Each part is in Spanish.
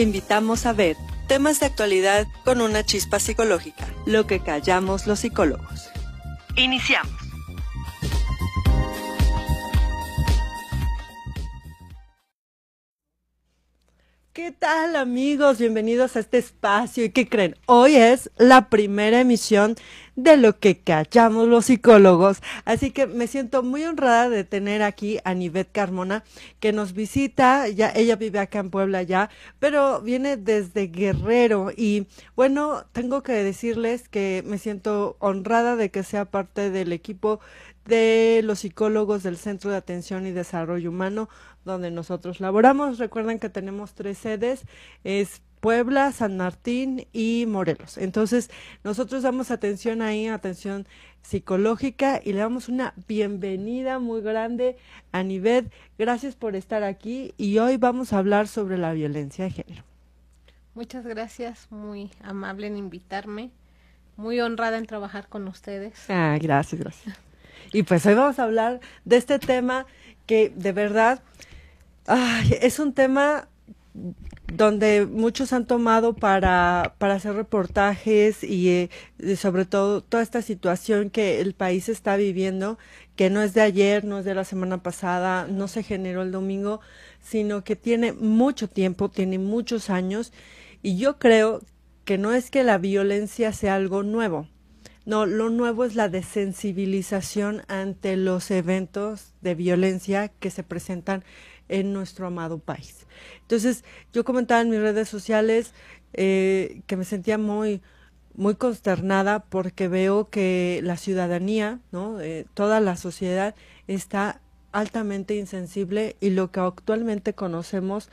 Te invitamos a ver temas de actualidad con una chispa psicológica, lo que callamos los psicólogos. Iniciamos. ¿Qué tal amigos? Bienvenidos a este espacio. ¿Y qué creen? Hoy es la primera emisión de lo que callamos los psicólogos. Así que me siento muy honrada de tener aquí a Nivet Carmona, que nos visita. Ya, ella vive acá en Puebla ya, pero viene desde Guerrero. Y bueno, tengo que decirles que me siento honrada de que sea parte del equipo de los psicólogos del Centro de Atención y Desarrollo Humano, donde nosotros laboramos. Recuerden que tenemos tres sedes, es Puebla, San Martín y Morelos. Entonces, nosotros damos atención ahí, atención psicológica y le damos una bienvenida muy grande a Nivet. Gracias por estar aquí y hoy vamos a hablar sobre la violencia de género. Muchas gracias, muy amable en invitarme, muy honrada en trabajar con ustedes. Ah, gracias, gracias. Y pues hoy vamos a hablar de este tema que de verdad ay, es un tema donde muchos han tomado para, para hacer reportajes y, eh, sobre todo toda esta situación que el país está viviendo, que no es de ayer, no es de la semana pasada, no se generó el domingo, sino que tiene mucho tiempo, tiene muchos años y yo creo que no es que la violencia sea algo nuevo, no, lo nuevo es la desensibilización ante los eventos de violencia que se presentan en nuestro amado país. Entonces, yo comentaba en mis redes sociales eh, que me sentía muy, muy consternada porque veo que la ciudadanía, ¿no? Eh, toda la sociedad está altamente insensible y lo que actualmente conocemos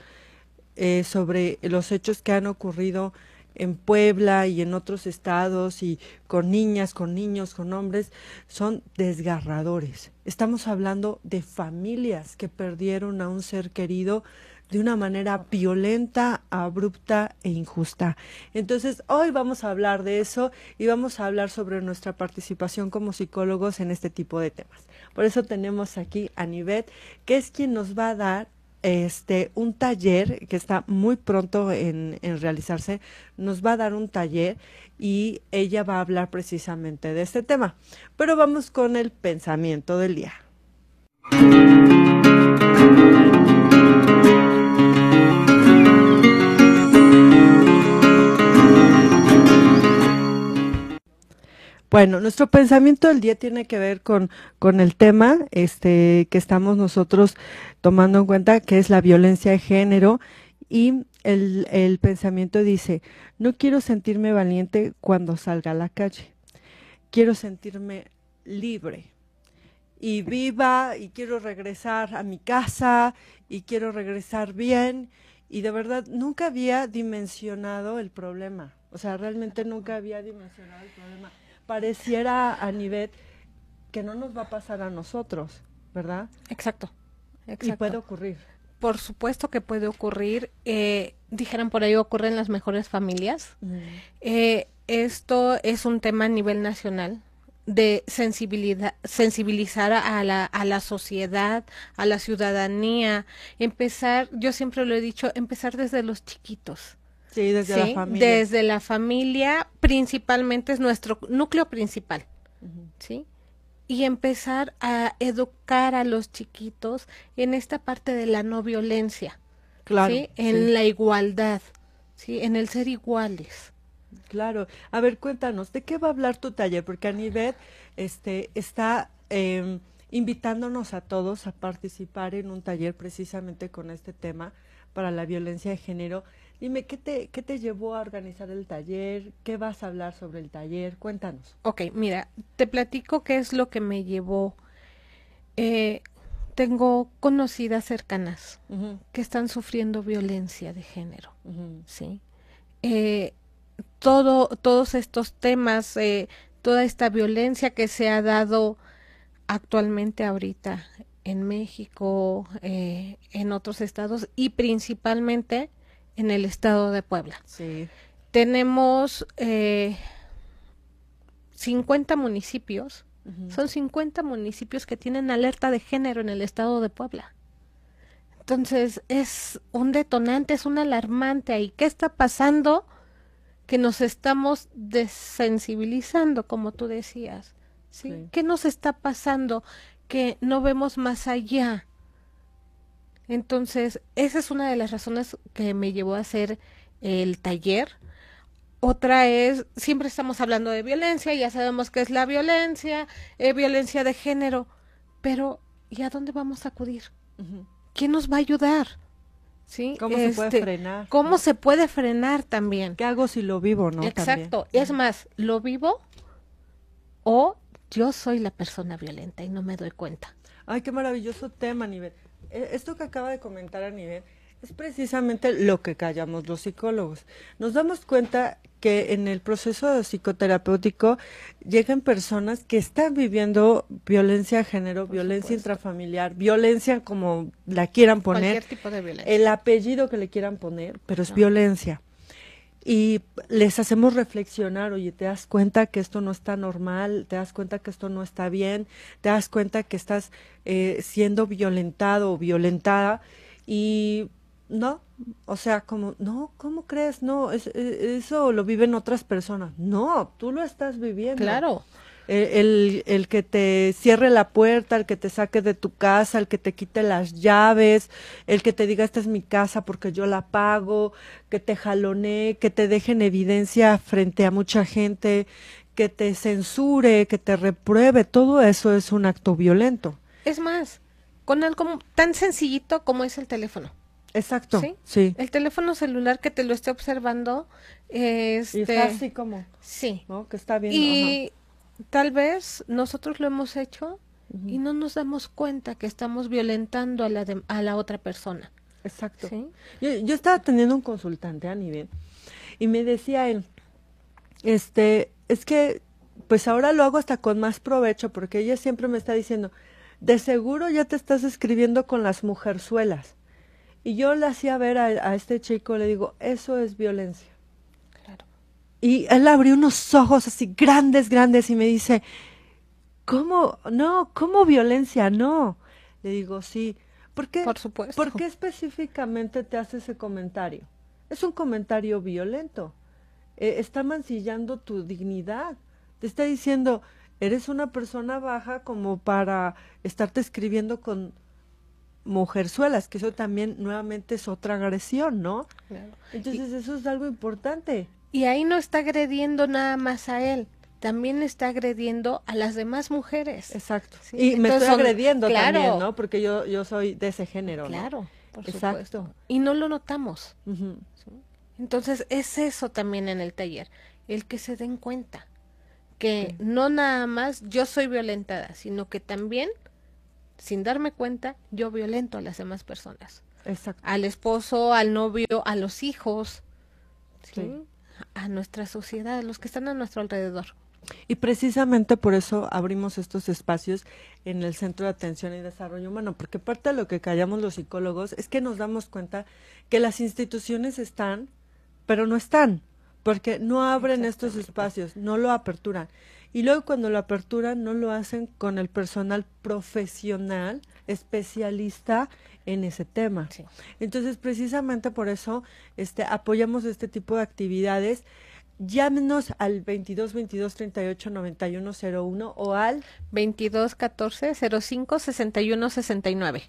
eh, sobre los hechos que han ocurrido en Puebla y en otros estados y con niñas, con niños, con hombres, son desgarradores. Estamos hablando de familias que perdieron a un ser querido de una manera violenta, abrupta e injusta. Entonces, hoy vamos a hablar de eso y vamos a hablar sobre nuestra participación como psicólogos en este tipo de temas. Por eso tenemos aquí a Nivet, que es quien nos va a dar este un taller que está muy pronto en, en, realizarse, nos va a dar un taller y ella va a hablar precisamente de este tema. Pero vamos con el pensamiento del día. Bueno, nuestro pensamiento del día tiene que ver con, con el tema este, que estamos nosotros tomando en cuenta, que es la violencia de género. Y el, el pensamiento dice, no quiero sentirme valiente cuando salga a la calle. Quiero sentirme libre y viva y quiero regresar a mi casa y quiero regresar bien. Y de verdad, nunca había dimensionado el problema. O sea, realmente nunca había dimensionado el problema pareciera a nivel que no nos va a pasar a nosotros, ¿verdad? Exacto. Y puede ocurrir. Por supuesto que puede ocurrir. Eh, dijeran por ahí, ocurre en las mejores familias. Eh, esto es un tema a nivel nacional de sensibilidad, sensibilizar a la, a la sociedad, a la ciudadanía, empezar, yo siempre lo he dicho, empezar desde los chiquitos. Sí, desde la familia. Desde la familia, principalmente es nuestro núcleo principal, ¿sí? Y empezar a educar a los chiquitos en esta parte de la no violencia, claro, ¿sí? En la igualdad, ¿sí? En el ser iguales. Claro. A ver, cuéntanos, ¿de qué va a hablar tu taller? Porque Anivet este, está eh, invitándonos a todos a participar en un taller precisamente con este tema para la violencia de género. Dime, ¿qué te, ¿qué te llevó a organizar el taller? ¿Qué vas a hablar sobre el taller? Cuéntanos. Ok, mira, te platico qué es lo que me llevó. Eh, tengo conocidas cercanas que están sufriendo violencia de género, ¿sí? Eh, todo, todos estos temas, eh, toda esta violencia que se ha dado actualmente ahorita en México, en otros estados y principalmente en el estado de Puebla. Sí. Tenemos eh, 50 municipios, son 50 municipios que tienen alerta de género en el estado de Puebla. Entonces es un detonante, es un alarmante ahí. ¿Qué está pasando? Que nos estamos desensibilizando, como tú decías. ¿sí? ¿Qué nos está pasando? Que no vemos más allá. Entonces, esa es una de las razones que me llevó a hacer el taller. Otra es, siempre estamos hablando de violencia, ya sabemos que es la violencia, eh, violencia de género, pero ¿y a dónde vamos a acudir? ¿Quién nos va a ayudar? ¿Sí? ¿Cómo se puede este, frenar? ¿Cómo se puede frenar también? ¿Qué hago si lo vivo, no? Exacto. Es más, ¿lo vivo o yo soy la persona violenta y no me doy cuenta? Ay, qué maravilloso tema, Nivel. E, esto que acaba de comentar a nivel es precisamente lo que callamos los psicólogos. Nos damos cuenta que en el proceso psicoterapéutico llegan personas que están viviendo violencia de género, violencia intrafamiliar, violencia como la quieran poner, tipo de violencia. el apellido que le quieran poner, pero es violencia. Y les hacemos reflexionar, oye, te das cuenta que esto no está normal, te das cuenta que esto no está bien, te das cuenta que estás eh, siendo violentado o violentada y no, o sea, como, no, ¿cómo crees? No, e, eso lo viven otras personas. No, tú lo estás viviendo. Claro. El, el, que te cierre la puerta, el que te saque de tu casa, el que te quite las llaves, el que te diga esta es mi casa porque yo la pago, que te jalone, que te deje en evidencia frente a mucha gente, que te censure, que te repruebe, todo eso es un acto violento. Es más, con algo tan sencillito como es el teléfono. Exacto. ¿Sí? El teléfono celular que te lo esté observando. Este, y está así como. Sí. ¿no? Que está bien. Y tal vez nosotros lo hemos hecho y no nos damos cuenta que estamos violentando a la, a la otra persona. Exacto. Yo, yo estaba teniendo un consultante a nivel y me decía él, este, es que pues ahora lo hago hasta con más provecho porque ella siempre me está diciendo, de seguro ya te estás escribiendo con las mujerzuelas. Y yo le hacía ver a, este chico, le digo, eso es violencia. Y él abrió unos ojos así grandes, grandes y me dice, ¿cómo? No, ¿cómo violencia? No. Le digo, sí. ¿Por qué? Por supuesto. ¿Por qué específicamente te hace ese comentario? Es un comentario violento. Eh, está mancillando tu dignidad. Te está diciendo, eres una persona baja como para estarte escribiendo con mujerzuelas, que eso también nuevamente es otra agresión, ¿no? Entonces eso es algo importante. Y ahí no está agrediendo nada más a él, también está agrediendo a las demás mujeres. Exacto. Y me estoy agrediendo también, ¿no? Porque yo, yo soy de ese género. Claro, por Exacto. Y no lo notamos. Entonces es eso también en el taller, el que se den cuenta que no nada más yo soy violentada, sino que también sin darme cuenta, yo violento a las demás personas. Exacto. Al esposo, al novio, a los hijos, ¿sí? A nuestra sociedad, a los que están a nuestro alrededor. Y precisamente por eso abrimos estos espacios en el Centro de Atención y Desarrollo Humano, porque parte de lo que callamos los psicólogos es que nos damos cuenta que las instituciones están, pero no están, porque no abren estos espacios, no lo aperturan. Y luego cuando lo aperturan no lo hacen con el personal profesional especialista en ese tema. Entonces, precisamente por eso este apoyamos este tipo de actividades. Llámenos al 22 22 38 91 01 o al 22 14 05 61 69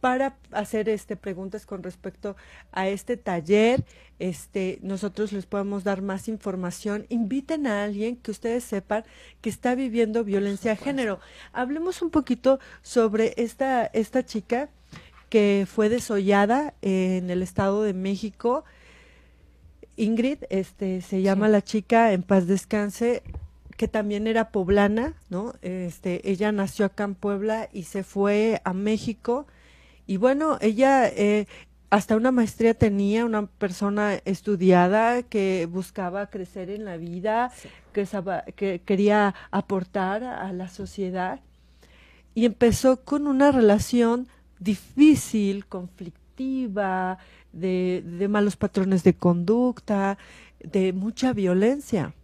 para hacer este preguntas con respecto a este taller. Este, nosotros les podemos dar más información. Inviten a alguien que ustedes sepan que está viviendo violencia de género. Hablemos un poquito sobre esta esta chica que fue desollada en el Estado de México. Ingrid, este, se llama la chica, en paz descanse, que también era poblana, ¿no? Este, ella nació acá en Puebla y se fue a México y bueno, ella eh, hasta una maestría tenía, una persona estudiada que buscaba crecer en la vida, que, que quería aportar a la sociedad. Y empezó con una relación difícil, conflictiva, de, de malos patrones de conducta, de mucha violencia.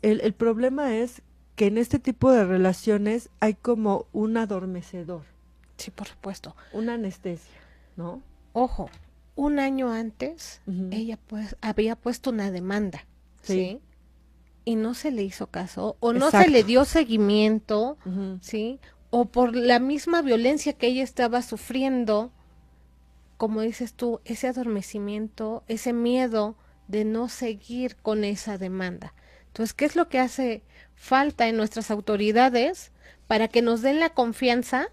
El, el problema es que en este tipo de relaciones hay como un adormecedor Sí, por supuesto. Una anestesia. ¿no? Ojo, un año antes ella pues había puesto una demanda, ¿sí? Y no se le hizo caso o no se le dio seguimiento, ¿sí? O por la misma violencia que ella estaba sufriendo, como dices tú, ese adormecimiento, ese miedo de no seguir con esa demanda. Entonces, ¿qué es lo que hace falta en nuestras autoridades para que nos den la confianza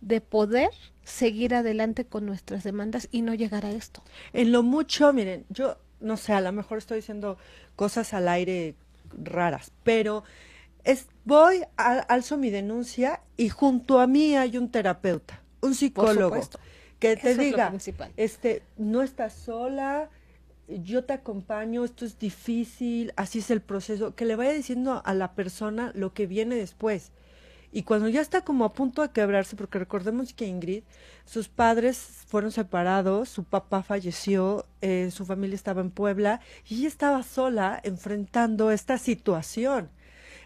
de poder seguir adelante con nuestras demandas y no llegar a esto. En lo mucho, miren, yo no sé, a lo mejor estoy diciendo cosas al aire raras, pero es voy, alzo mi denuncia y junto a mí hay un terapeuta, un psicólogo que te diga, este, no estás sola, yo te acompaño, esto es difícil, así es el proceso, que le vaya diciendo a la persona lo que viene después. Y cuando ya está como a punto de quebrarse, porque recordemos que Ingrid, sus padres fueron separados, su papá falleció, eh, su familia estaba en Puebla y ella estaba sola enfrentando esta situación.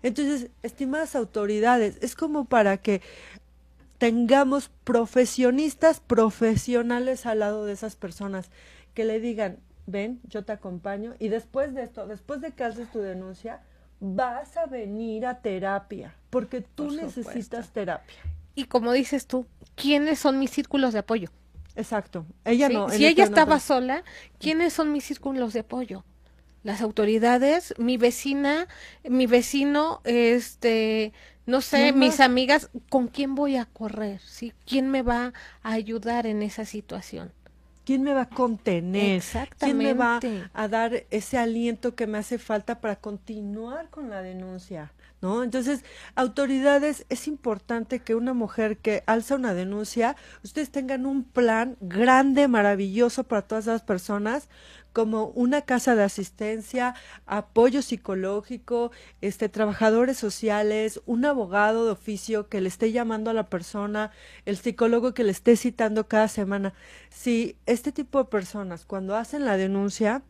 Entonces, estimadas autoridades, es como para que tengamos profesionistas profesionales al lado de esas personas que le digan, ven, yo te acompaño y después de esto, después de que haces tu denuncia, vas a venir a terapia, porque tú necesitas terapia. Y como dices tú, ¿quiénes son mis círculos de apoyo? Exacto. Ella no. Si ella estaba sola, ¿quiénes son mis círculos de apoyo? Las autoridades, mi vecina, mi vecino, este, no sé, mis amigas, ¿con quién voy a correr? ¿Sí? ¿Quién me va a ayudar en esa situación? ¿Quién me va a contener? ¿Quién me va a dar ese aliento que me hace falta para continuar con la denuncia? ¿No? Entonces, autoridades, es importante que una mujer que alza una denuncia, ustedes tengan un plan grande, maravilloso para todas las personas, como una casa de asistencia, apoyo psicológico, este trabajadores sociales, un abogado de oficio que le esté llamando a la persona, el psicólogo que le esté citando cada semana. Si este tipo de personas cuando hacen la denuncia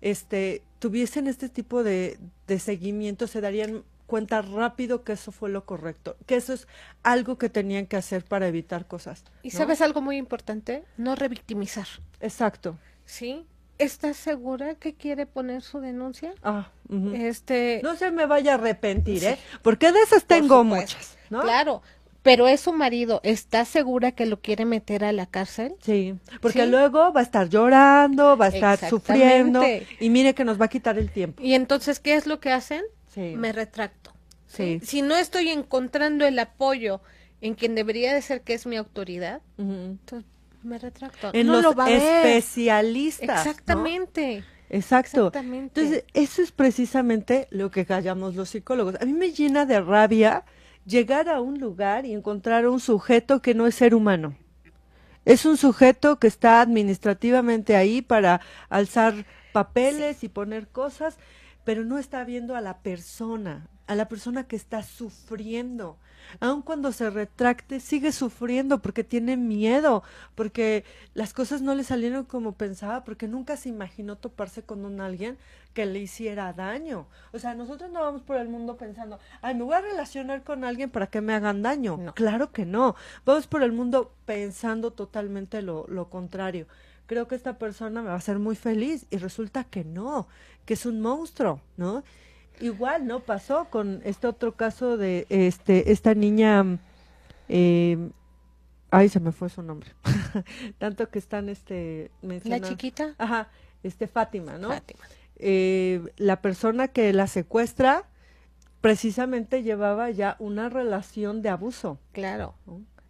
este tuviesen este tipo de, de seguimiento se darían cuenta rápido que eso fue lo correcto, que eso es algo que tenían que hacer para evitar cosas. Y sabes algo muy importante, no revictimizar. Exacto. Sí, ¿Estás segura que quiere poner su denuncia? Ah, este, no se me vaya a arrepentir, ¿eh? Porque de esas tengo muchas, ¿no? Claro, pero es su marido, ¿está segura que lo quiere meter a la cárcel? Sí, porque luego va a estar llorando, va a estar sufriendo y mire que nos va a quitar el tiempo. Y entonces, ¿qué es lo que hacen? Sí. Me retracto. Sí. Si no estoy encontrando el apoyo en quien debería de ser que es mi autoridad, entonces me retracto. En los especialistas. Exactamente. Exacto. Entonces, eso es precisamente lo que callamos los psicólogos. A mí me llena de rabia llegar a un lugar y encontrar un sujeto que no es ser humano. Es un sujeto que está administrativamente ahí para alzar papeles y poner cosas, pero no está viendo a la persona, a la persona que está sufriendo, aun cuando se retracte, sigue sufriendo porque tiene miedo, porque las cosas no le salieron como pensaba, porque nunca se imaginó toparse con un alguien que le hiciera daño. O sea, nosotros no vamos por el mundo pensando, ay, me voy a relacionar con alguien para que me hagan daño. Claro que no. Vamos por el mundo pensando totalmente lo, lo contrario. Creo que esta persona me va a hacer muy feliz y resulta que no, que es un monstruo, ¿no? Igual, ¿no? Pasó con este otro caso de este esta niña, eh, ay, se me fue su nombre, tanto que están este mencionando. La chiquita. Ajá, este Fátima, ¿no? Fátima. Eh, la persona que la secuestra precisamente llevaba ya una relación de abuso. Claro.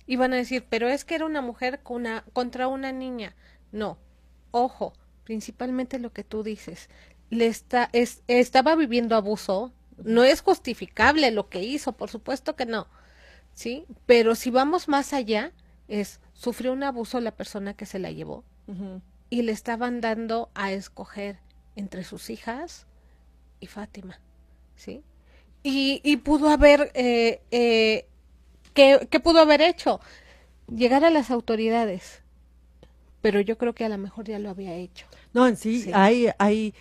Iban a decir, pero es que era una mujer con una, contra una niña. No, ojo, principalmente lo que tú dices, le está, es, estaba viviendo abuso, no es justificable lo que hizo, por supuesto que no, ¿sí? Pero si vamos más allá, es, sufrió un abuso la persona que se la llevó y le estaban dando a escoger entre sus hijas y Fátima, ¿sí? Y, y pudo haber, eh, eh, ¿qué, ¿qué pudo haber hecho? Llegar a las autoridades, pero yo creo que a lo mejor ya lo había hecho. No, en sí, sí. hay, hay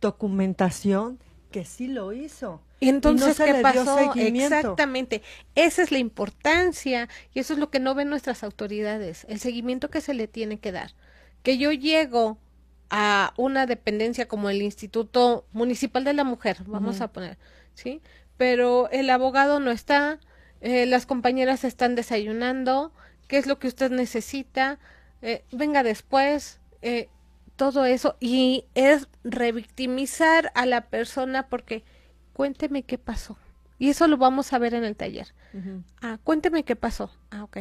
documentación que sí lo hizo. Y entonces, ¿qué pasó? Exactamente. Esa es la importancia y eso es lo que no ven nuestras autoridades, el seguimiento que se le tiene que dar. Que yo llego a una dependencia como el Instituto Municipal de la Mujer, vamos a poner, ¿sí? Pero el abogado no está, eh, las compañeras están desayunando, ¿qué es lo que usted necesita? Eh, venga después, eh, todo eso, y es revictimizar a la persona porque cuénteme qué pasó. Y eso lo vamos a ver en el taller. Ah, cuénteme qué pasó. Ah, ok.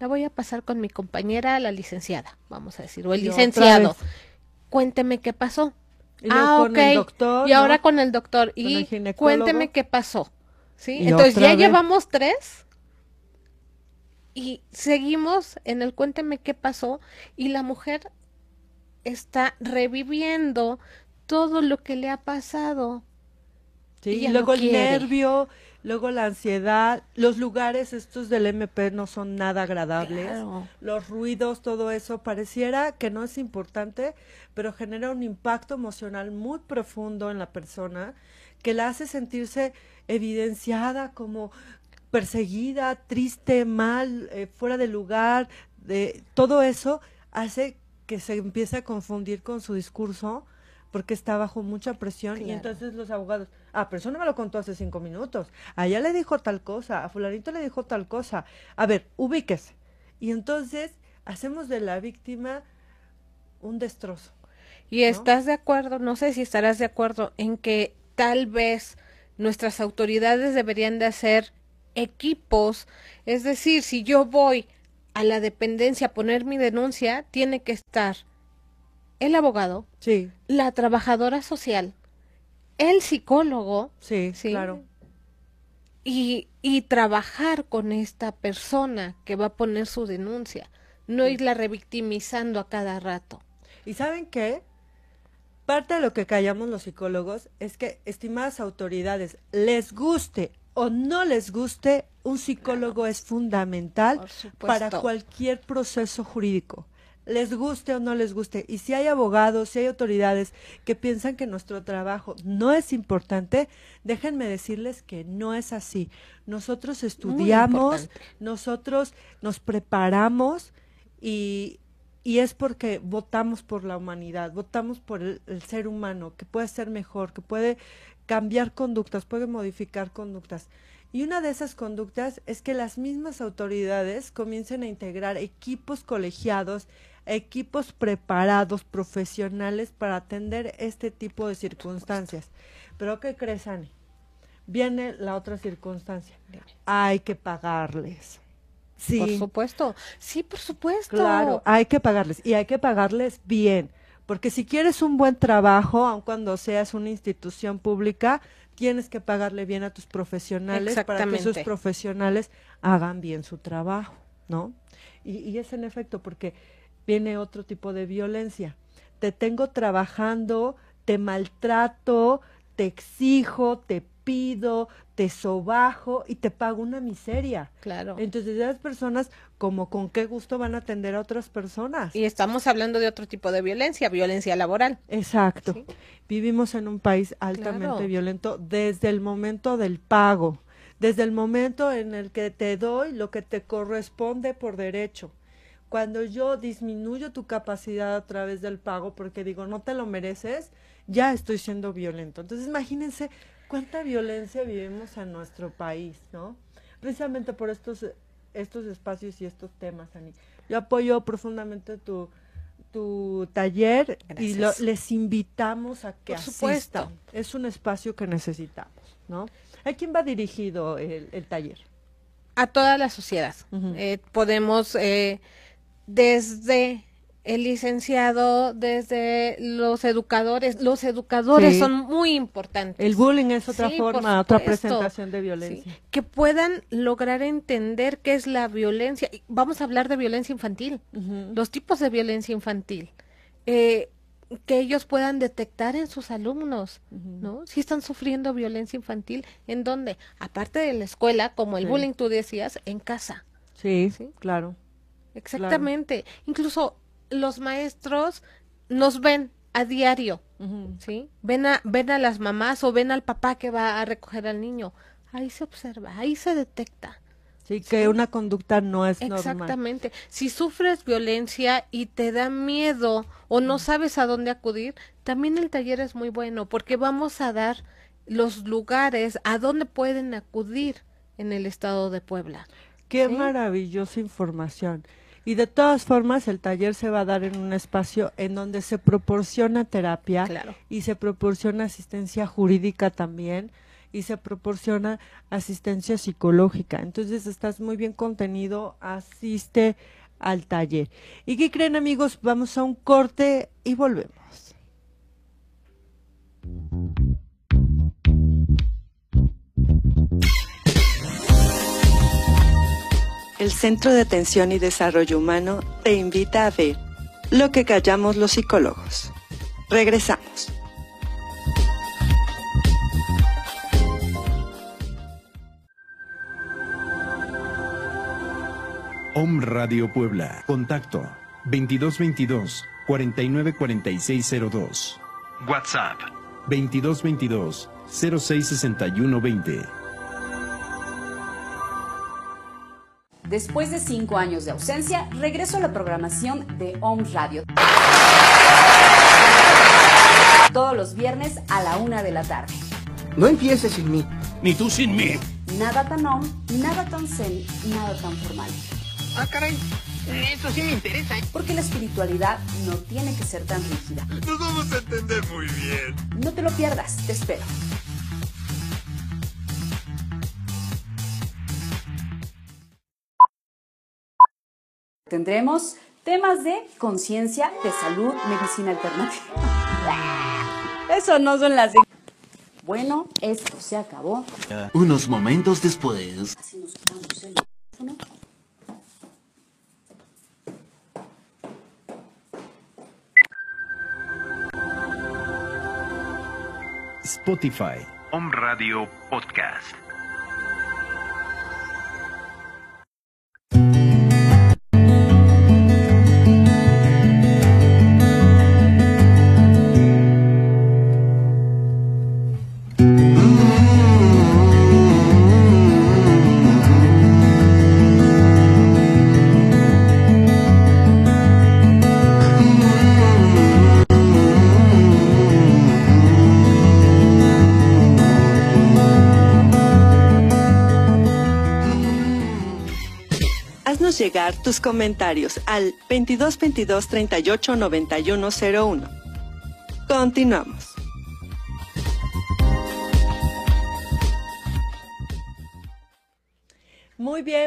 La voy a pasar con mi compañera, la licenciada, vamos a decir, o el licenciado. Cuénteme qué pasó. Y ah, ok. y ahora con el doctor. y cuénteme qué pasó. ¿Sí? Entonces ya llevamos tres y seguimos en el cuénteme qué pasó y la mujer está reviviendo todo lo que le ha pasado. Sí, y luego el nervio, luego la ansiedad, los lugares estos del MP no son nada agradables, los ruidos, todo eso pareciera que no es importante, pero genera un impacto emocional muy profundo en la persona que la hace sentirse evidenciada como perseguida, triste, mal, eh, fuera de lugar, de todo eso hace que se empiece a confundir con su discurso porque está bajo mucha presión y entonces los abogados, ah, pero eso no me lo contó hace cinco minutos, a ella le dijo tal cosa, a fulanito le dijo tal cosa, a ver, ubíquese. Y entonces hacemos de la víctima un destrozo. Y estás de acuerdo, no sé si estarás de acuerdo en que tal vez nuestras autoridades deberían de hacer equipos, es decir, si yo voy a la dependencia a poner mi denuncia, tiene que estar el abogado, sí. la trabajadora social, el psicólogo, sí, claro. Y, y trabajar con esta persona que va a poner su denuncia, no irla revictimizando a cada rato. ¿Y saben qué? Parte de lo que callamos los psicólogos es que, estimadas autoridades, les guste o no les guste, un psicólogo es fundamental para cualquier proceso jurídico les guste o no les guste. Y si hay abogados, si hay autoridades que piensan que nuestro trabajo no es importante, déjenme decirles que no es así. Nosotros estudiamos, nosotros nos preparamos y, y, es porque votamos por la humanidad, votamos por el, el ser humano, que puede ser mejor, que puede cambiar conductas, puede modificar conductas. Y una de esas conductas es que las mismas autoridades comiencen a integrar equipos colegiados, equipos preparados, profesionales para atender este tipo de circunstancias. Pero ¿qué crees, Ani? Viene la otra circunstancia. Hay que pagarles. Sí. Por supuesto. Sí, por supuesto. Claro, hay que pagarles. Y hay que pagarles bien. Porque si quieres un buen trabajo, aun cuando seas una institución pública, tienes que pagarle bien a tus profesionales para que esos profesionales hagan bien su trabajo, ¿no? Y, y es en efecto porque viene otro tipo de violencia. Te tengo trabajando, te maltrato, te exijo, te pido, te sobajo y te pago una miseria. Claro. Entonces esas personas como con qué gusto van a atender a otras personas. Y estamos hablando de otro tipo de violencia, violencia laboral. Exacto. Vivimos en un país altamente violento desde el momento del pago, desde el momento en el que te doy lo que te corresponde por derecho cuando yo disminuyo tu capacidad a través del pago porque digo, no te lo mereces, ya estoy siendo violento. Entonces, imagínense cuánta violencia vivimos en nuestro país, ¿no? Precisamente por estos, estos espacios y estos temas, Ani. Yo apoyo profundamente tu, tu taller y les invitamos a que por Supuesto. Es un espacio que necesitamos, ¿no? ¿A quién va dirigido el, taller? A toda la sociedad. Eh, podemos... Eh, desde el licenciado, desde los educadores. Los educadores son muy importantes. El bullying es otra forma, otra presentación de violencia. Que puedan lograr entender qué es la violencia. Vamos a hablar de violencia infantil, los tipos de violencia infantil. Eh, que ellos puedan detectar en sus alumnos, ¿no? Si están sufriendo violencia infantil, ¿en dónde? Aparte de la escuela, como el bullying tú decías, en casa. Sí, sí, claro. Exactamente. Incluso los maestros nos ven a diario, ¿sí? Ven a, ven a las mamás o ven al papá que va a recoger al niño. Ahí se observa, ahí se detecta. Sí, que una conducta no es normal. Exactamente. Si sufres violencia y te da miedo o no sabes a dónde acudir, también el taller es muy bueno porque vamos a dar los lugares a dónde pueden acudir en el estado de Puebla. Qué maravillosa información. Y de todas formas, el taller se va a dar en un espacio en donde se proporciona terapia y se proporciona asistencia jurídica también y se proporciona asistencia psicológica. Entonces estás muy bien contenido, asiste al taller. ¿Y qué creen amigos? Vamos a un corte y volvemos. El Centro de Atención y Desarrollo Humano te invita a ver lo que callamos los psicólogos. Regresamos. Om Radio Puebla. Contacto 2222 494602. WhatsApp 2222 066120. Después de cinco años de ausencia, regreso a la programación de Om Radio. Todos los viernes a la una de la tarde. No empieces sin mí. Ni tú sin mí. Nada tan om, nada tan zen, nada tan formal. Ah, caray. Eso sí me interesa. ¿eh? Porque la espiritualidad no tiene que ser tan rígida. Nos vamos a entender muy bien. No te lo pierdas, te espero. Tendremos temas de conciencia, de salud, medicina alternativa. Eso no son las... Bueno, esto se acabó. Unos momentos después... Así nos el teléfono. Spotify. Home Radio Podcast. Tus comentarios al 22 22 38 91 01. Continuamos.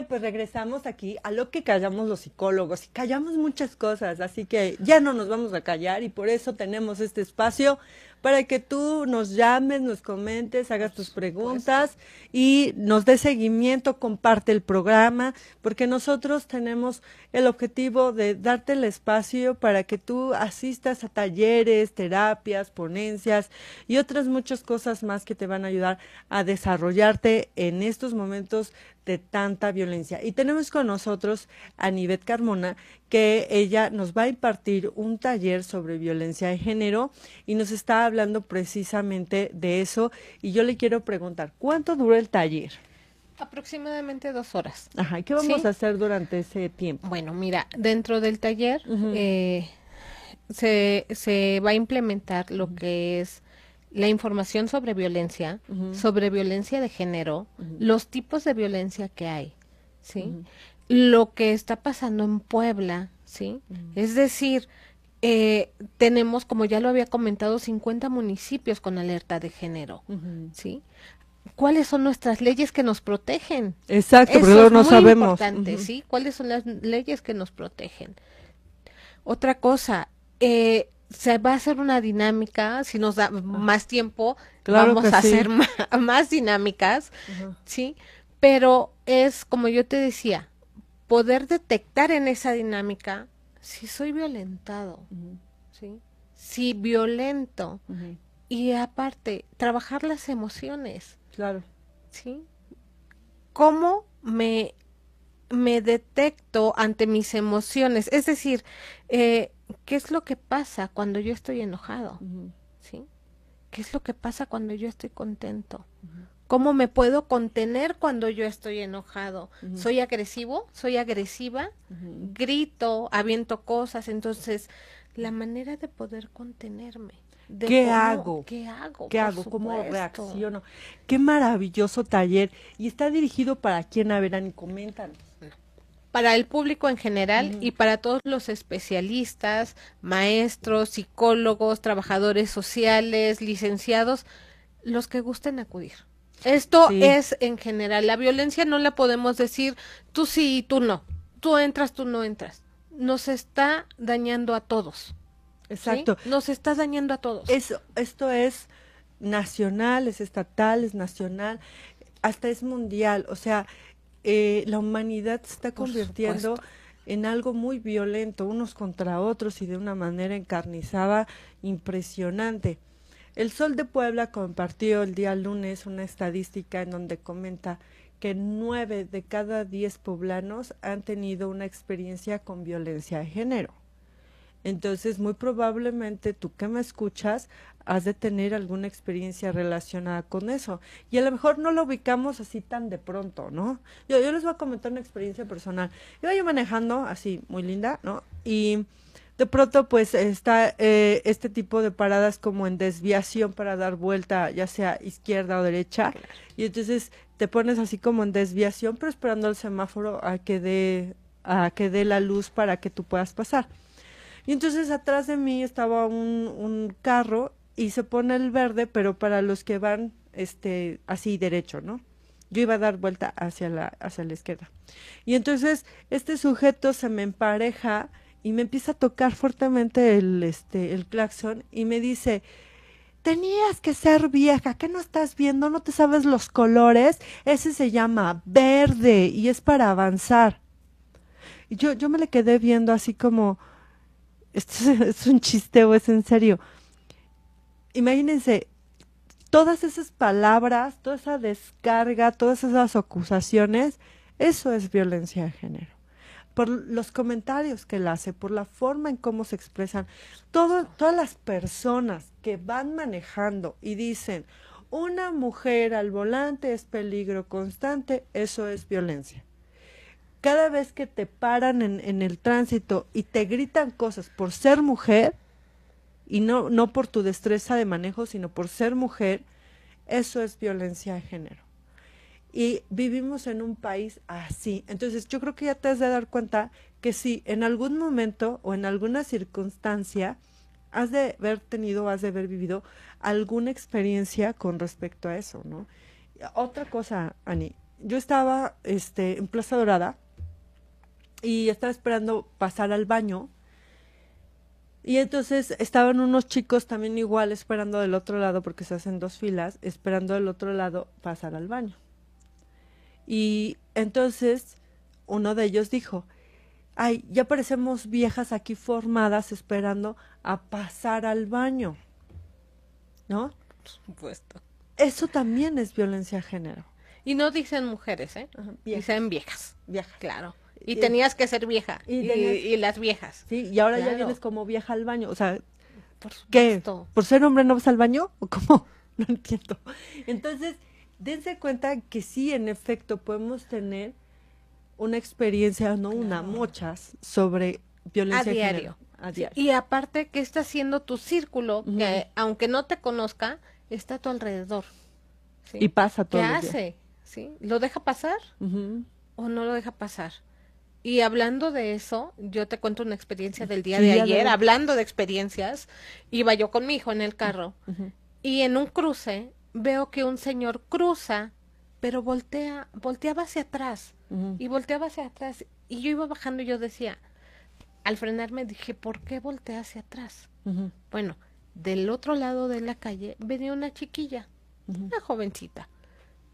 Pues regresamos aquí a lo que callamos los psicólogos. Y callamos muchas cosas, así que ya no nos vamos a callar y por eso tenemos este espacio para que tú nos llames, nos comentes, hagas tus preguntas y nos dé seguimiento, comparte el programa, porque nosotros tenemos el objetivo de darte el espacio para que tú asistas a talleres, terapias, ponencias y otras muchas cosas más que te van a ayudar a desarrollarte en estos momentos de tanta violencia. Y tenemos con nosotros a Nivet Carmona, que ella nos va a impartir un taller sobre violencia de género y nos está hablando precisamente de eso. Y yo le quiero preguntar, ¿cuánto dura el taller? Aproximadamente dos horas. Ajá, ¿y qué vamos a hacer durante ese tiempo? Bueno, mira, dentro del taller eh, se, se va a implementar lo que es la información sobre violencia, sobre violencia de género, los tipos de violencia que hay, ¿sí? Lo que está pasando en Puebla, ¿sí? Es decir, eh, tenemos, como ya lo había comentado, 50 municipios con alerta de género, ¿sí? ¿Cuáles son nuestras leyes que nos protegen? Exacto, pero no sabemos. Importante, ¿sí? ¿Cuáles son las leyes que nos protegen? Otra cosa, eh, se va a hacer una dinámica, si nos da más tiempo, vamos a hacer más, dinámicas, ¿sí? Pero es, como yo te decía, poder detectar en esa dinámica si soy violentado, ¿sí? Si violento. Y aparte, trabajar las emociones. Claro. ¿Sí? ¿Cómo me me detecto ante mis emociones. Es decir, eh, ¿qué es lo que pasa cuando yo estoy enojado? ¿Sí? ¿Qué es lo que pasa cuando yo estoy contento? ¿Cómo me puedo contener cuando yo estoy enojado? ¿Soy agresivo? ¿Soy agresiva? Grito, aviento cosas. Entonces, la manera de poder contenerme. ¿Qué hago? ¿Qué hago? ¿Qué hago? ¿Cómo reacciono? Qué maravilloso taller. Y está dirigido para quién, a ver, ni comentan para el público en general y para todos los especialistas, maestros, psicólogos, trabajadores sociales, licenciados, los que gusten acudir. Esto es en general. La violencia no la podemos decir tú sí y tú no. Tú entras, tú no entras. Nos está dañando a todos. Exacto. Nos está dañando a todos. Eso, esto es nacional, es estatal, es nacional, hasta es mundial. O sea, eh, la humanidad se está convirtiendo en algo muy violento, unos contra otros y de una manera encarnizada impresionante. El Sol de Puebla compartió el día lunes una estadística en donde comenta que nueve de cada diez poblanos han tenido una experiencia con violencia de género. Entonces, muy probablemente tú que me escuchas has de tener alguna experiencia relacionada con eso. Y a lo mejor no lo ubicamos así tan de pronto, ¿no? Yo, yo les voy a comentar una experiencia personal. Iba yo manejando así, muy linda, ¿no? Y de pronto pues está eh, este tipo de paradas como en desviación para dar vuelta, ya sea izquierda o derecha. Y entonces te pones así como en desviación, pero esperando el semáforo a que dé a que dé la luz para que tú puedas pasar. Y entonces atrás de mí estaba un, un carro y se pone el verde, pero para los que van este así derecho, ¿no? Yo iba a dar vuelta hacia la hacia la izquierda. Y entonces este sujeto se me empareja y me empieza a tocar fuertemente el este el claxon y me dice, "Tenías que ser vieja, ¿qué no estás viendo? ¿No te sabes los colores? Ese se llama verde y es para avanzar." Y yo yo me le quedé viendo así como esto es un chiste o es en serio. Imagínense, todas esas palabras, toda esa descarga, todas esas acusaciones, eso es violencia de género. Por los comentarios que él hace, por la forma en cómo se expresan, todas las personas que van manejando y dicen, una mujer al volante es peligro constante, eso es violencia cada vez que te paran en, el tránsito y te gritan cosas por ser mujer, y no, no por tu destreza de manejo, sino por ser mujer, eso es violencia de género. Y vivimos en un país así. Entonces yo creo que ya te has de dar cuenta que si en algún momento o en alguna circunstancia has de haber tenido, has de haber vivido alguna experiencia con respecto a eso, ¿no? Otra cosa, Ani, yo estaba este, en Plaza Dorada, y estaba esperando pasar al baño. Y entonces estaban unos chicos también igual esperando del otro lado, porque se hacen dos filas, esperando del otro lado pasar al baño. Y entonces uno de ellos dijo, ay, ya parecemos viejas aquí formadas esperando a pasar al baño. ¿No? Por supuesto. Eso también es violencia de género. Y no dicen mujeres, ¿eh? Dicen viejas. Viejas. Claro. Y tenías que ser vieja. Y, las viejas. Sí, y ahora ya vienes como vieja al baño. O sea, Por ¿qué? ¿Por ser hombre no vas al baño? ¿O cómo? No entiendo. Entonces, dense cuenta que sí, en efecto, podemos tener una experiencia, no una, muchas, sobre violencia a diario. a diario. Y aparte, ¿qué está haciendo tu círculo? Que aunque no te conozca, está a tu alrededor. Y pasa todo. ¿Qué hace? ¿Sí? ¿Lo deja pasar? ¿O no lo deja pasar? Y hablando de eso, yo te cuento una experiencia del día de ayer, hablando de experiencias, iba yo con mi hijo en el carro y en un cruce veo que un señor cruza, pero voltea, volteaba hacia atrás y volteaba hacia atrás y yo iba bajando y yo decía, al frenarme dije, ¿por qué voltea hacia atrás? Bueno, del otro lado de la calle venía una chiquilla, una jovencita,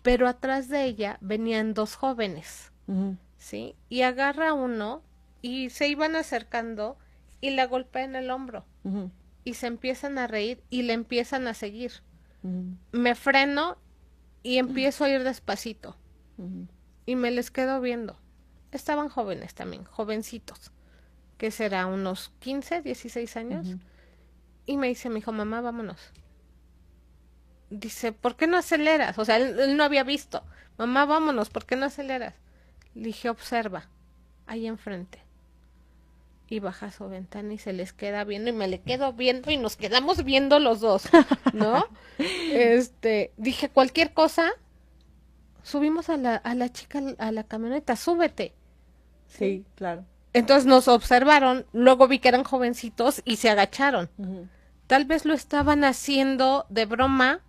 pero atrás de ella venían dos jóvenes. ¿Sí? Y agarra uno y se iban acercando y la golpea en el hombro. Y se empiezan a reír y le empiezan a seguir. Me freno y empiezo a ir despacito. Y me les quedo viendo. estaban jóvenes también, jovencitos, que será unos 15, 16 años. Y me dice mi hijo, mamá, vámonos. Dice, ¿por qué no aceleras? O sea, él, no había visto. Mamá, vámonos, ¿por qué no aceleras? Le dije, observa, ahí enfrente. Y baja su ventana y se les queda viendo y me le quedo viendo y nos quedamos viendo los dos, ¿no? este, dije, cualquier cosa, subimos a la, a la chica a la camioneta, súbete. Sí, claro. Entonces nos observaron, luego vi que eran jovencitos y se agacharon. Tal vez lo estaban haciendo de broma,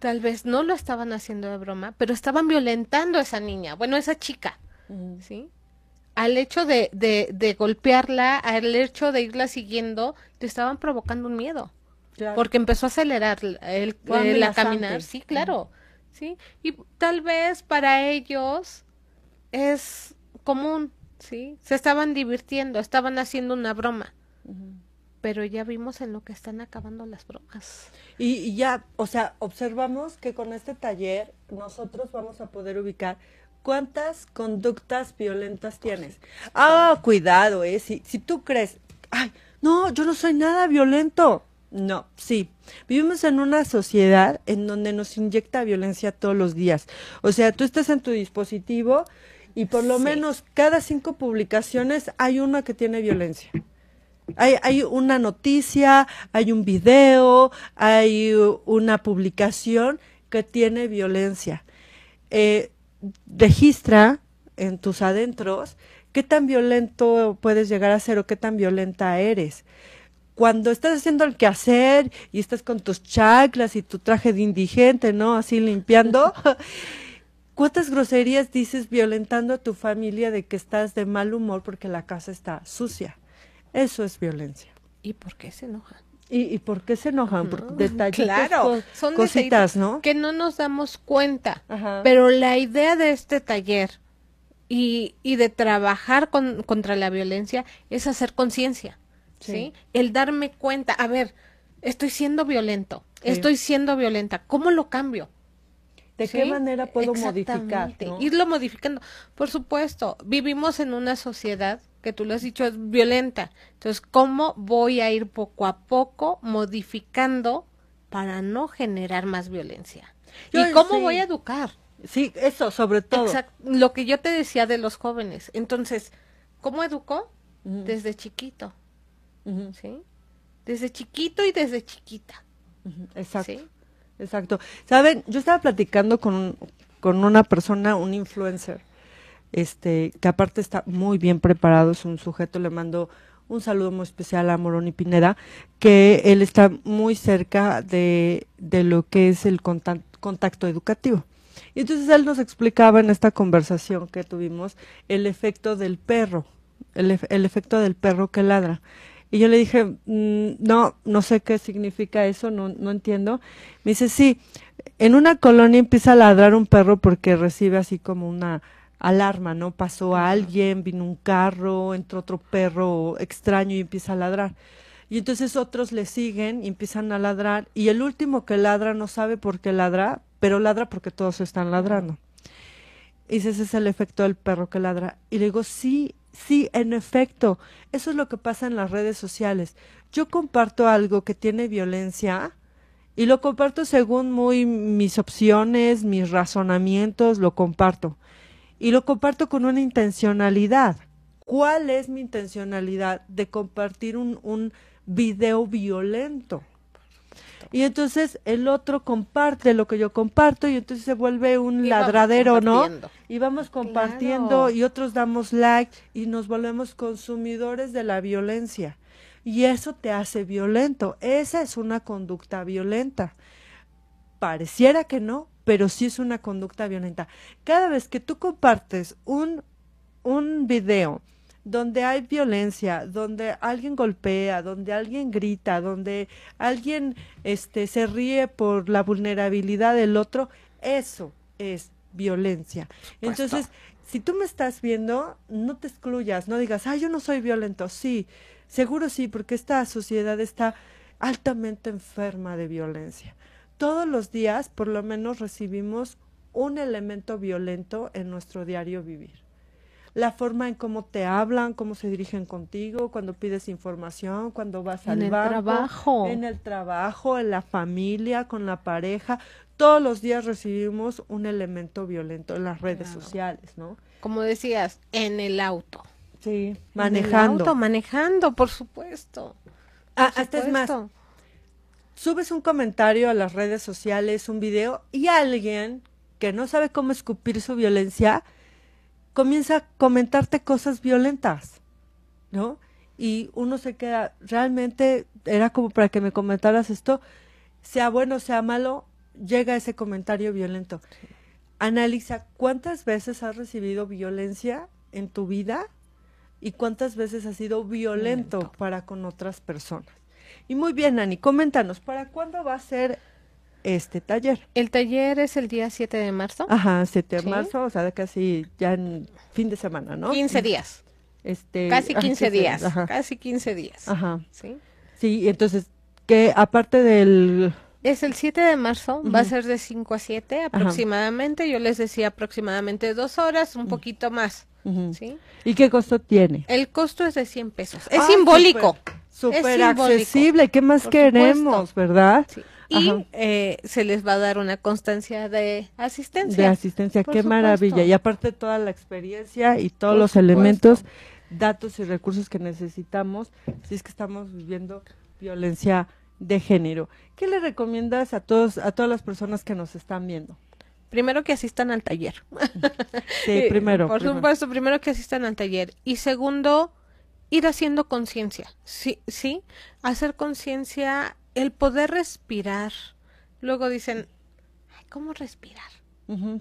tal vez no lo estaban haciendo de broma, pero estaban violentando a esa niña, bueno, esa chica, ¿sí? Al hecho de, de, de, golpearla, al hecho de irla siguiendo, te estaban provocando un miedo. Porque empezó a acelerar el, la caminar, sí, claro. ¿sí? Y tal vez para ellos es común, ¿sí? Se estaban divirtiendo, estaban haciendo una broma. Pero ya vimos en lo que están acabando las bromas. Y, ya, o sea, observamos que con este taller nosotros vamos a poder ubicar cuántas conductas violentas tienes. Ah, cuidado, ¿eh? Si, si tú crees, ay, no, yo no soy nada violento. No, sí. Vivimos en una sociedad en donde nos inyecta violencia todos los días. O sea, tú estás en tu dispositivo y por lo menos cada cinco publicaciones hay una que tiene violencia. Hay, hay una noticia, hay un video, hay una publicación que tiene violencia. Eh, registra en tus adentros qué tan violento puedes llegar a ser o qué tan violenta eres cuando estás haciendo el quehacer y estás con tus chaclas y tu traje de indigente, ¿no? Así limpiando. ¿Cuántas groserías dices violentando a tu familia de que estás de mal humor porque la casa está sucia? Eso es violencia. ¿Y por qué se enojan? ¿Y, por qué se enojan? Por detalles, claro, son cositas, ¿no? Que no nos damos cuenta. Pero la idea de este taller y, y de trabajar con, contra la violencia es hacer conciencia. ¿sí? El darme cuenta, a ver, estoy siendo violento, estoy siendo violenta, ¿cómo lo cambio? ¿De qué manera puedo modificar? Irlo modificando. Por supuesto, vivimos en una sociedad que tú lo has dicho es violenta. Entonces, ¿cómo voy a ir poco a poco modificando para no generar más violencia? ¿Y cómo voy a educar? Sí, eso, sobre todo. Lo que yo te decía de los jóvenes. Entonces, ¿cómo educó? Desde chiquito. ¿sí? Desde chiquito y desde chiquita. Exacto. Exacto. Saben, yo estaba platicando con, con una persona, un influencer, este, que aparte está muy bien preparado, es un sujeto, le mando un saludo muy especial a Moroni Pineda, que él está muy cerca de, de lo que es el contacto educativo. Y entonces él nos explicaba en esta conversación que tuvimos el efecto del perro, el, el efecto del perro que ladra. Y yo le dije, mm, no, no sé qué significa eso, no, no entiendo. Me dice, sí, en una colonia empieza a ladrar un perro porque recibe así como una alarma, ¿no? Pasó a alguien, vino un carro, entró otro perro extraño y empieza a ladrar. Y entonces otros le siguen y empiezan a ladrar. Y el último que ladra no sabe por qué ladra, pero ladra porque todos están ladrando. Y ese es el efecto del perro que ladra. Y le digo, sí, Sí, en efecto, eso es lo que pasa en las redes sociales. Yo comparto algo que tiene violencia y lo comparto según muy mis opciones, mis razonamientos, lo comparto. Y lo comparto con una intencionalidad. ¿Cuál es mi intencionalidad de compartir un, un video violento? Y entonces el otro comparte lo que yo comparto y entonces se vuelve un ladradero, ¿no? Y vamos compartiendo y otros damos like y nos volvemos consumidores de la violencia. Y eso te hace violento. Esa es una conducta violenta. Pareciera que no, pero sí es una conducta violenta. Cada vez que tú compartes un, un video donde hay violencia, donde alguien golpea, donde alguien grita, donde alguien este se ríe por la vulnerabilidad del otro, eso es violencia. Entonces, si tú me estás viendo, no te excluyas, no digas, "Ah, yo no soy violento." Sí, seguro sí, porque esta sociedad está altamente enferma de violencia. Todos los días, por lo menos recibimos un elemento violento en nuestro diario vivir la forma en cómo te hablan, cómo se dirigen contigo, cuando pides información, cuando vas En al el banco, trabajo. en el trabajo, en la familia, con la pareja. Todos los días recibimos un elemento violento en las redes sociales, ¿no? Como decías, en el auto. Sí, En el manejando. auto, manejando, por supuesto. Ah, hasta es más. Subes un comentario a las redes sociales, un video, y alguien que no sabe cómo escupir su violencia, comienza a comentarte cosas violentas, ¿no? Y uno se queda, realmente era como para que me comentaras esto, sea bueno, sea malo, llega ese comentario violento. Analiza cuántas veces has recibido violencia en tu vida y cuántas veces has sido violento, Violento. para con otras personas. Y muy bien, Ani, coméntanos, ¿para cuándo va a ser este taller? El taller es el día 7 de marzo. Ajá, 7 de Sí. marzo, o sea, casi ya en fin de semana, ¿no? 15 días. Este, Casi ajá, 15 días. Ajá. Casi 15 días. Ajá. ¿sí? Sí, entonces, que aparte del... Es el 7 de marzo, va a ser de 5 a 7 aproximadamente. Yo les decía aproximadamente dos horas, un poquito más. Ujú. ¿sí? ¿Y qué costo tiene? El costo es de 100 pesos. Es Ah, simbólico. Súper accesible, ¿qué más queremos, verdad? Sí. Y eh, se les va a dar una constancia de asistencia. De asistencia, Por qué maravilla. Y aparte toda la experiencia y todos Por los supuesto. elementos, datos y recursos que necesitamos si es que estamos viviendo violencia de género. ¿Qué le recomiendas a todos a todas las personas que nos están viendo? Primero que asistan al taller. Sí, primero. Por primero. supuesto, primero que asistan al taller. Y segundo, ir haciendo conciencia. Sí, sí, hacer conciencia, el poder respirar. Luego dicen, "Ay, ¿cómo respirar?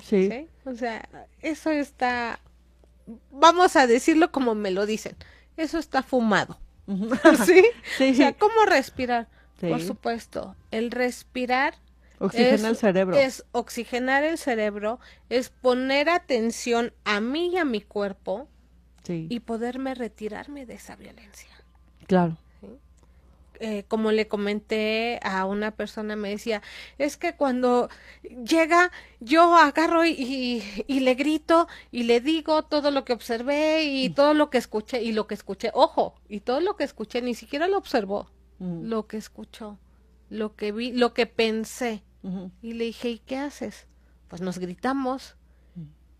Sí. ¿Sí? O sea, eso está, vamos a decirlo como me lo dicen, eso está fumado. ¿Sí? Sí. O sea, ¿cómo respirar? Por supuesto, el respirar Oxigena el cerebro. Es oxigenar el cerebro, es poner atención a mí y a mi cuerpo Sí, y poderme retirarme de esa violencia. claro. Eh, como le comenté a una persona, me decía, es que cuando llega, yo agarro y, y- y le grito y le digo todo lo que observé Mm. y todo lo que escuché y lo que escuché, ojo, y todo lo que escuché ni siquiera lo observó, Mm. lo que escuchó, lo que vi, lo que pensé. Y le dije, ¿y qué haces? Pues nos gritamos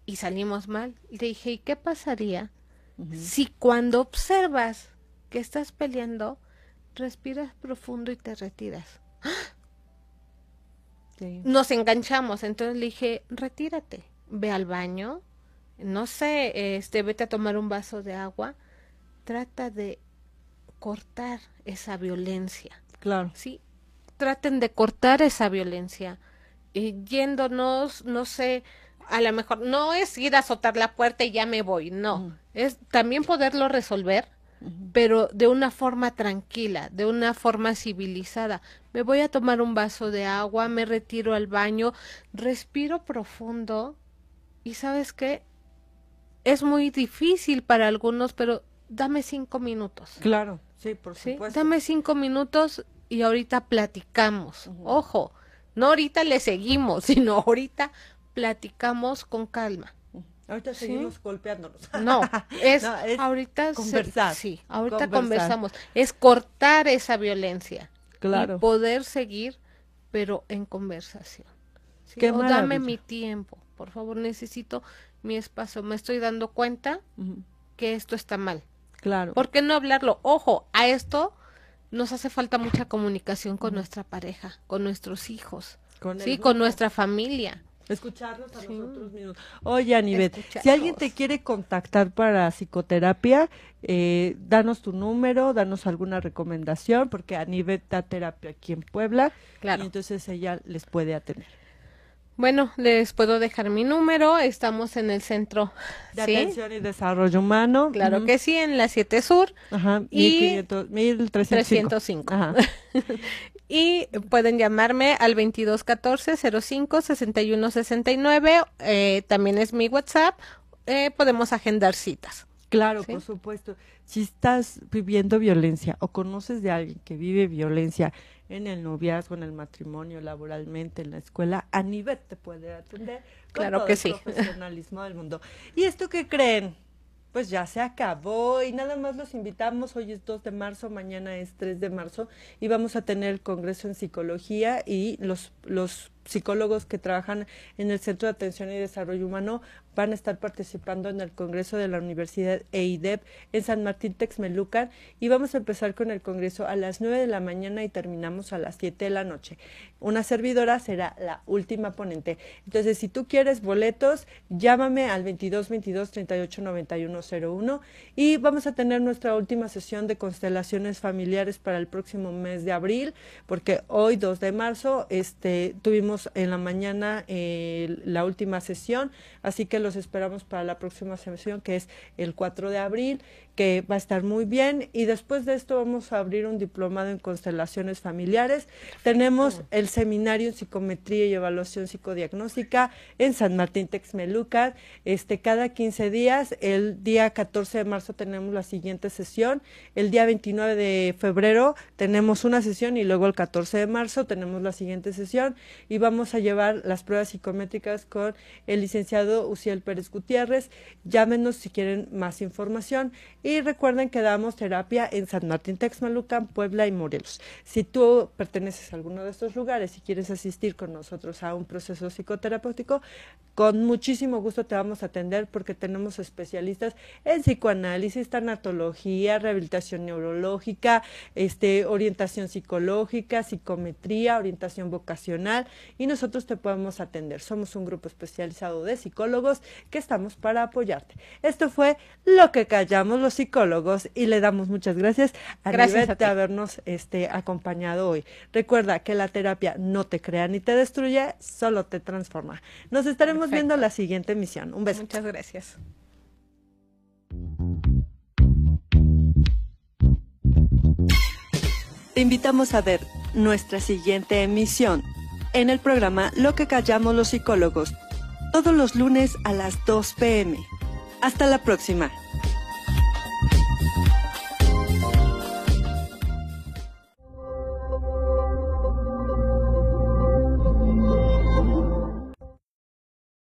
y salimos mal. Y le dije, ¿y qué pasaría si cuando observas que estás peleando, respiras profundo y te retiras? Sí. Nos enganchamos, entonces le dije, retírate, ve al baño, no sé, este, vete a tomar un vaso de agua, trata de cortar esa violencia. Claro. sí, traten de cortar esa violencia, y yéndonos, no sé, a lo mejor no es ir a azotar la puerta y ya me voy, no, es también poderlo resolver, pero de una forma tranquila, de una forma civilizada. Me voy a tomar un vaso de agua, me retiro al baño, respiro profundo y sabes qué, es muy difícil para algunos, pero dame cinco minutos. Claro. Sí, por Sí, supuesto. dame cinco minutos y ahorita platicamos. Ojo, no ahorita le seguimos, sino ahorita platicamos con calma. Ahorita Sí. seguimos golpeándonos. No, es, No, es ahorita se- conversar, sí, ahorita conversar. conversamos. Es cortar esa violencia Claro. y poder seguir, pero en conversación. Sí, Qué o dame mi tiempo, por favor, necesito mi espacio. Me estoy dando cuenta que esto está mal. Claro. ¿Por qué no hablarlo? Ojo, a esto nos hace falta mucha comunicación con nuestra pareja, con nuestros hijos, Con sí, con nuestra familia. Escucharnos a Sí. nosotros mismos. Oye, Anivet, si alguien te quiere contactar para psicoterapia, eh, danos tu número, danos alguna recomendación, porque Anivet da terapia aquí en Puebla, Claro. y entonces ella les puede atender. Bueno, les puedo dejar mi número. Estamos en el centro. De ¿sí? atención y desarrollo humano. Claro que sí, en la 7 Sur. Ajá, y 1500, 1305. 305. Ajá. Y pueden llamarme al 2214-05-6169. Eh, también es mi WhatsApp. Eh, podemos agendar citas. Claro, ¿Sí? por supuesto. Si estás viviendo violencia o conoces de alguien que vive violencia en el noviazgo, en el matrimonio, laboralmente, en la escuela, Anivet te puede atender con Claro todo que el sí. profesionalismo del mundo. ¿Y esto qué creen? pues ya se acabó y nada más los invitamos. Hoy es 2 de marzo, mañana es 3 de marzo y vamos a tener el Congreso en Psicología y los, los psicólogos que trabajan en el Centro de Atención y Desarrollo Humano van a estar participando en el Congreso de la Universidad EIDEP en San Martín Texmelucan y vamos a empezar con el Congreso a las 9 de la mañana y terminamos a las 7 de la noche. Una servidora será la última ponente. Entonces, si tú quieres boletos, llámame al 22 22 38 91 01 y vamos a tener nuestra última sesión de constelaciones familiares para el próximo mes de abril, porque hoy 2 de marzo este tuvimos en la mañana eh, la última sesión, así que los esperamos para la próxima sesión que es el 4 de abril que va a estar muy bien. Y después de esto vamos a abrir un diplomado en constelaciones familiares. Tenemos el seminario en psicometría y evaluación psicodiagnóstica en San Martín Texmelucan. Este, cada 15 días, el día 14 de marzo tenemos la siguiente sesión. El día 29 de febrero tenemos una sesión y luego el 14 de marzo tenemos la siguiente sesión y vamos a llevar las pruebas psicométricas con el licenciado Uciel Pérez Gutiérrez. Llámenos si quieren más información. Y recuerden que damos terapia en San Martín Texmalucan, Puebla y Morelos. Si tú perteneces a alguno de estos lugares y quieres asistir con nosotros a un proceso psicoterapéutico, con muchísimo gusto te vamos a atender porque tenemos especialistas en psicoanálisis, tanatología, rehabilitación neurológica, este, orientación psicológica, psicometría, orientación vocacional y nosotros te podemos atender. Somos un grupo especializado de psicólogos que estamos para apoyarte. Esto fue lo que callamos los psicólogos y le damos muchas gracias a Gracias de habernos este, acompañado hoy. Recuerda que la terapia no te crea ni te destruye, solo te transforma. Nos estaremos Perfecto. viendo en la siguiente emisión. Un beso. Muchas gracias. Te invitamos a ver nuestra siguiente emisión en el programa Lo que callamos los psicólogos, todos los lunes a las 2 pm. Hasta la próxima.